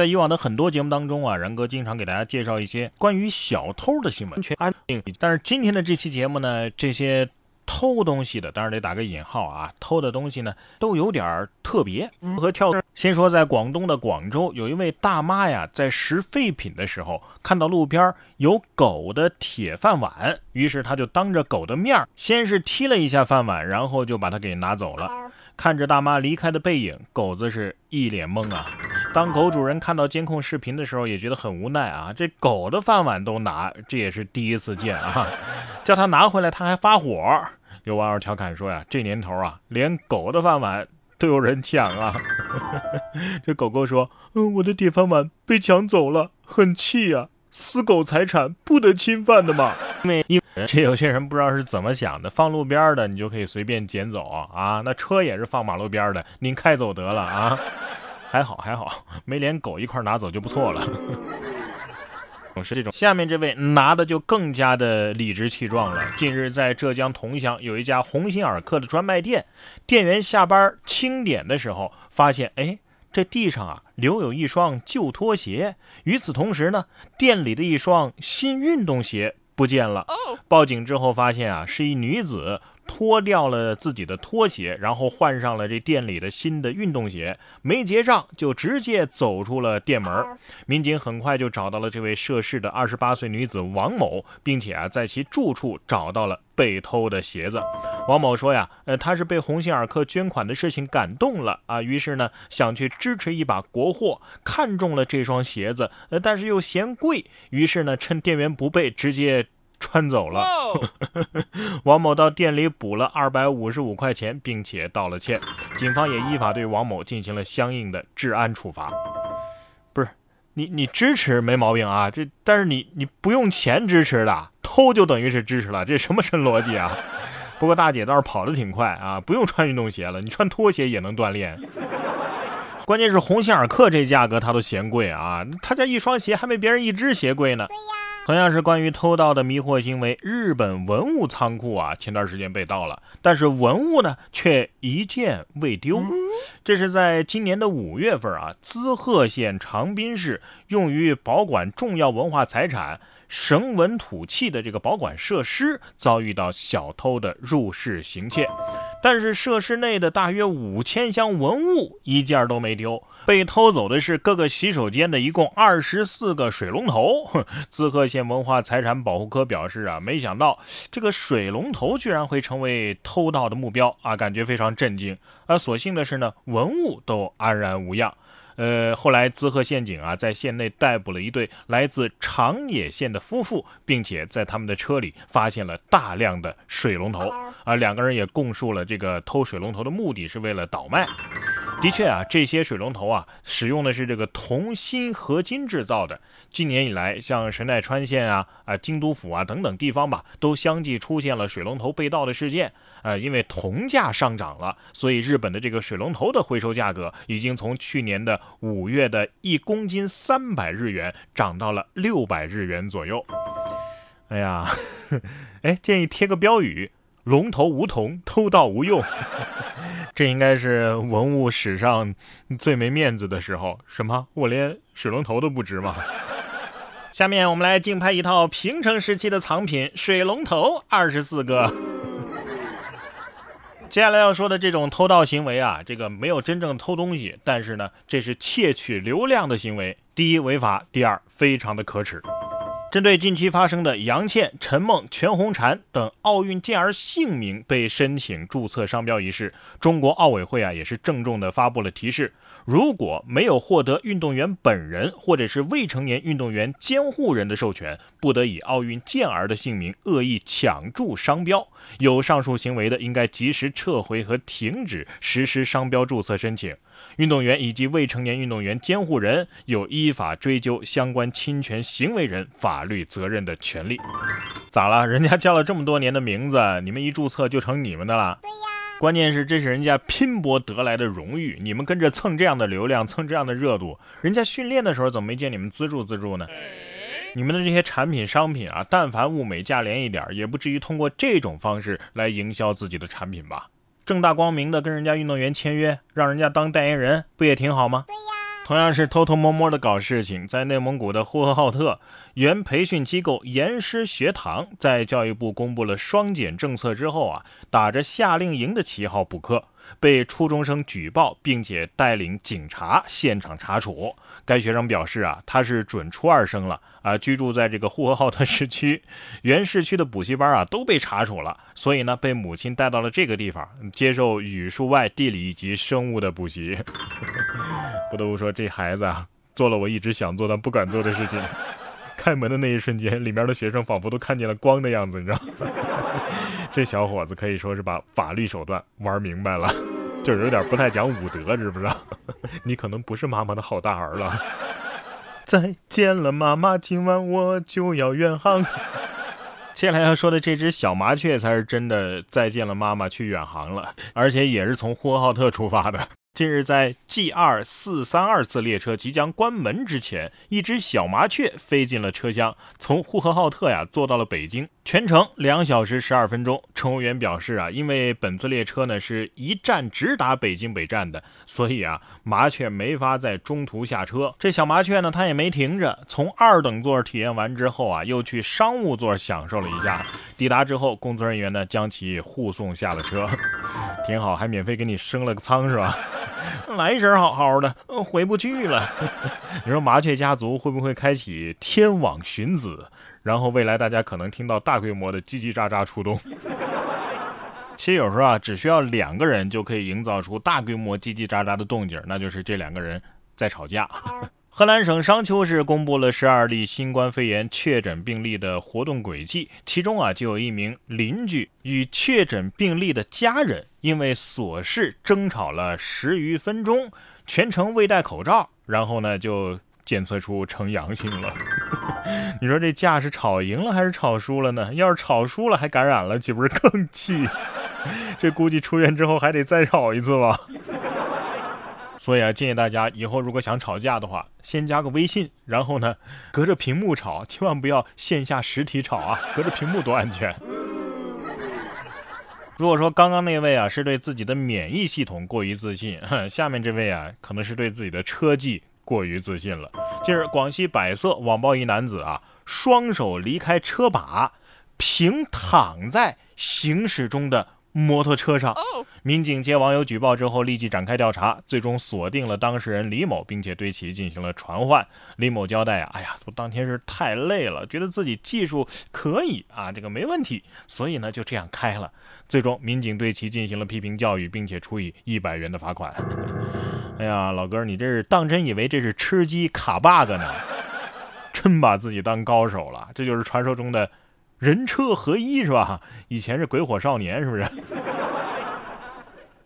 在以往的很多节目当中啊，然哥经常给大家介绍一些关于小偷的新闻，全安定。但是今天的这期节目呢，这些偷东西的，当然得打个引号啊，偷的东西呢都有点特别和跳。先说在广东的广州，有一位大妈呀，在拾废品的时候，看到路边有狗的铁饭碗，于是她就当着狗的面先是踢了一下饭碗，然后就把它给拿走了。看着大妈离开的背影，狗子是一脸懵啊。当狗主人看到监控视频的时候，也觉得很无奈啊。这狗的饭碗都拿，这也是第一次见啊。叫他拿回来，他还发火。有网友调侃说呀：“这年头啊，连狗的饭碗都有人抢啊。”这狗狗说：“嗯，我的铁饭碗被抢走了，很气呀。私狗财产不得侵犯的嘛。”因 为这有些人不知道是怎么想的，放路边的你就可以随便捡走啊，那车也是放马路边的，您开走得了啊，还好还好，没连狗一块拿走就不错了。是这种，下面这位拿的就更加的理直气壮了。近日在浙江桐乡有一家鸿星尔克的专卖店，店员下班清点的时候发现，哎，这地上啊留有一双旧拖鞋，与此同时呢，店里的一双新运动鞋。不见了。报警之后发现啊，是一女子脱掉了自己的拖鞋，然后换上了这店里的新的运动鞋，没结账就直接走出了店门。民警很快就找到了这位涉事的二十八岁女子王某，并且啊，在其住处找到了被偷的鞋子。王某说呀，呃，他是被鸿星尔克捐款的事情感动了啊，于是呢，想去支持一把国货，看中了这双鞋子，呃，但是又嫌贵，于是呢，趁店员不备，直接。穿走了，王某到店里补了二百五十五块钱，并且道了歉。警方也依法对王某进行了相应的治安处罚。不是你，你支持没毛病啊，这但是你你不用钱支持的，偷就等于是支持了，这什么神逻辑啊？不过大姐倒是跑得挺快啊，不用穿运动鞋了，你穿拖鞋也能锻炼。关键是鸿星尔克这价格他都嫌贵啊，他家一双鞋还没别人一只鞋贵呢。对呀。同样是关于偷盗的迷惑行为，日本文物仓库啊，前段时间被盗了，但是文物呢却一件未丢。这是在今年的五月份啊，滋贺县长滨市用于保管重要文化财产绳文土器的这个保管设施遭遇到小偷的入室行窃，但是设施内的大约五千箱文物一件都没丢。被偷走的是各个洗手间的一共二十四个水龙头。滋贺县文化财产保护科表示啊，没想到这个水龙头居然会成为偷盗的目标啊，感觉非常震惊。而所幸的是呢，文物都安然无恙。呃，后来滋贺县警啊，在县内逮捕了一对来自长野县的夫妇，并且在他们的车里发现了大量的水龙头。啊，两个人也供述了这个偷水龙头的目的是为了倒卖。的确啊，这些水龙头啊，使用的是这个铜锌合金制造的。近年以来，像神奈川县啊、啊京都府啊等等地方吧，都相继出现了水龙头被盗的事件。呃，因为铜价上涨了，所以日本的这个水龙头的回收价格已经从去年的五月的一公斤三百日元涨到了六百日元左右。哎呀，哎，建议贴个标语：龙头无铜，偷盗无用。这应该是文物史上最没面子的时候。什么？我连水龙头都不值吗？下面我们来竞拍一套平成时期的藏品——水龙头二十四个。接下来要说的这种偷盗行为啊，这个没有真正偷东西，但是呢，这是窃取流量的行为。第一，违法；第二，非常的可耻。针对近期发生的杨倩、陈梦、全红婵等奥运健儿姓名被申请注册商标一事，中国奥委会啊也是郑重的发布了提示：如果没有获得运动员本人或者是未成年运动员监护人的授权，不得以奥运健儿的姓名恶意抢注商标。有上述行为的，应该及时撤回和停止实施商标注册申请。运动员以及未成年运动员监护人有依法追究相关侵权行为人法律责任的权利。咋了？人家叫了这么多年的名字，你们一注册就成你们的了？对呀。关键是这是人家拼搏得来的荣誉，你们跟着蹭这样的流量，蹭这样的热度，人家训练的时候怎么没见你们资助资助呢？你们的这些产品商品啊，但凡物美价廉一点，也不至于通过这种方式来营销自己的产品吧？正大光明的跟人家运动员签约，让人家当代言人，不也挺好吗？对呀。同样是偷偷摸摸的搞事情，在内蒙古的呼和浩特，原培训机构严师学堂在教育部公布了双减政策之后啊，打着夏令营的旗号补课。被初中生举报，并且带领警察现场查处。该学生表示啊，他是准初二生了啊，居住在这个呼和浩特市区，原市区的补习班啊都被查处了，所以呢，被母亲带到了这个地方接受语数外、地理以及生物的补习。不得不说，这孩子啊，做了我一直想做但不敢做的事情。开门的那一瞬间，里面的学生仿佛都看见了光的样子，你知道吗。这小伙子可以说是把法律手段玩明白了，就是有点不太讲武德，知不知道？你可能不是妈妈的好大儿了。再见了，妈妈，今晚我就要远航。接下来要说的这只小麻雀才是真的再见了妈妈去远航了，而且也是从呼和浩特出发的。近日，在 G 二四三二次列车即将关门之前，一只小麻雀飞进了车厢，从呼和浩特呀坐到了北京，全程两小时十二分钟。乘务员表示啊，因为本次列车呢是一站直达北京北站的，所以啊麻雀没法在中途下车。这小麻雀呢，它也没停着，从二等座体验完之后啊，又去商务座享受了一下。抵达之后，工作人员呢将其护送下了车，挺好，还免费给你升了个舱是吧？来时好好的，回不去了。你说麻雀家族会不会开启天网寻子？然后未来大家可能听到大规模的叽叽喳喳出动。其实有时候啊，只需要两个人就可以营造出大规模叽叽喳喳的动静，那就是这两个人在吵架。河南省商丘市公布了十二例新冠肺炎确诊病例的活动轨迹，其中啊就有一名邻居与确诊病例的家人因为琐事争吵了十余分钟，全程未戴口罩，然后呢就检测出呈阳性了。你说这架是吵赢了还是吵输了呢？要是吵输了还感染了，岂不是更气？这估计出院之后还得再吵一次吧。所以啊，建议大家以后如果想吵架的话，先加个微信，然后呢，隔着屏幕吵，千万不要线下实体吵啊，隔着屏幕多安全。如果说刚刚那位啊是对自己的免疫系统过于自信，下面这位啊可能是对自己的车技过于自信了。近日，广西百色网曝一男子啊，双手离开车把，平躺在行驶中的。摩托车上，民警接网友举报之后，立即展开调查，最终锁定了当事人李某，并且对其进行了传唤。李某交代啊，哎呀，我当天是太累了，觉得自己技术可以啊，这个没问题，所以呢就这样开了。最终，民警对其进行了批评教育，并且处以一百元的罚款。哎呀，老哥，你这是当真以为这是吃鸡卡 bug 呢？真把自己当高手了，这就是传说中的。人车合一是吧？以前是鬼火少年是不是？